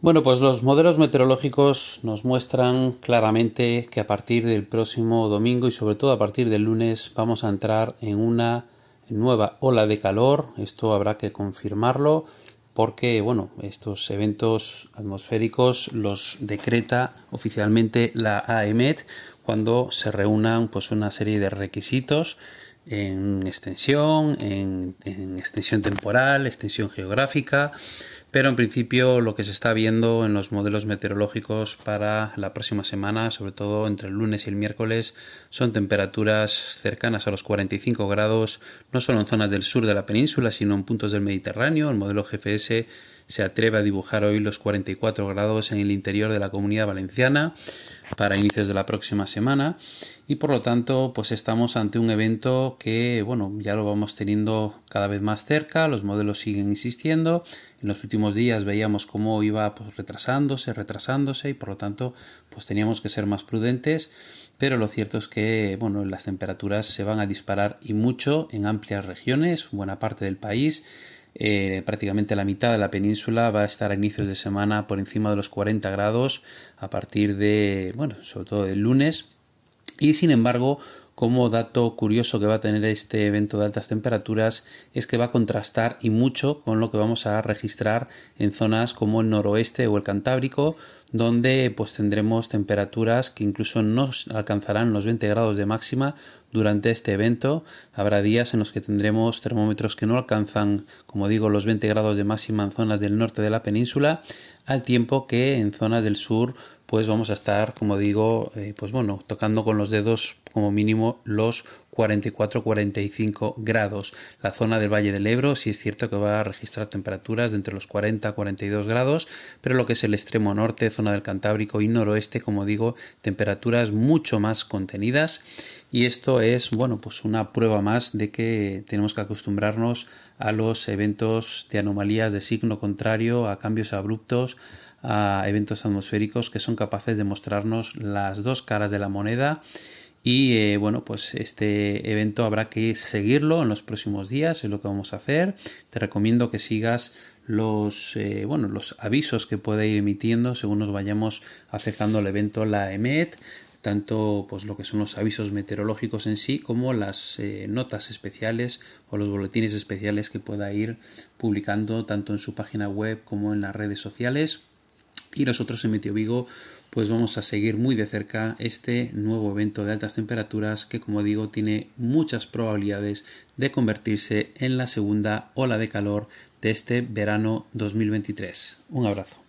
Bueno, pues los modelos meteorológicos nos muestran claramente que a partir del próximo domingo y sobre todo a partir del lunes vamos a entrar en una nueva ola de calor. Esto habrá que confirmarlo porque, bueno, estos eventos atmosféricos los decreta oficialmente la AEMET cuando se reúnan pues una serie de requisitos en extensión, en, en extensión temporal, extensión geográfica pero en principio lo que se está viendo en los modelos meteorológicos para la próxima semana, sobre todo entre el lunes y el miércoles, son temperaturas cercanas a los 45 grados, no solo en zonas del sur de la península, sino en puntos del Mediterráneo. El modelo GFS se atreve a dibujar hoy los 44 grados en el interior de la comunidad valenciana para inicios de la próxima semana. Y por lo tanto pues estamos ante un evento que bueno ya lo vamos teniendo cada vez más cerca los modelos siguen insistiendo. En los últimos días veíamos cómo iba pues, retrasándose retrasándose y por lo tanto pues teníamos que ser más prudentes. Pero lo cierto es que bueno las temperaturas se van a disparar y mucho en amplias regiones buena parte del país eh, prácticamente la mitad de la península va a estar a inicios de semana por encima de los 40 grados a partir de, bueno, sobre todo el lunes. Y sin embargo, como dato curioso que va a tener este evento de altas temperaturas es que va a contrastar y mucho con lo que vamos a registrar en zonas como el noroeste o el Cantábrico, donde pues tendremos temperaturas que incluso no alcanzarán los 20 grados de máxima durante este evento. Habrá días en los que tendremos termómetros que no alcanzan, como digo, los 20 grados de máxima en zonas del norte de la península, al tiempo que en zonas del sur pues vamos a estar, como digo, eh, pues bueno, tocando con los dedos como mínimo los 44-45 grados. La zona del Valle del Ebro sí es cierto que va a registrar temperaturas de entre los 40 42 grados, pero lo que es el extremo norte, zona del Cantábrico y noroeste, como digo, temperaturas mucho más contenidas y esto es, bueno, pues una prueba más de que tenemos que acostumbrarnos a los eventos de anomalías de signo contrario, a cambios abruptos, a eventos atmosféricos que son capaces de mostrarnos las dos caras de la moneda. Y eh, bueno pues este evento habrá que seguirlo en los próximos días es lo que vamos a hacer. Te recomiendo que sigas los eh, bueno los avisos que puede ir emitiendo según nos vayamos acercando al evento la EMET tanto pues lo que son los avisos meteorológicos en sí como las eh, notas especiales o los boletines especiales que pueda ir publicando tanto en su página web como en las redes sociales y nosotros en Meteo Vigo pues vamos a seguir muy de cerca este nuevo evento de altas temperaturas que como digo tiene muchas probabilidades de convertirse en la segunda ola de calor de este verano 2023. Un abrazo.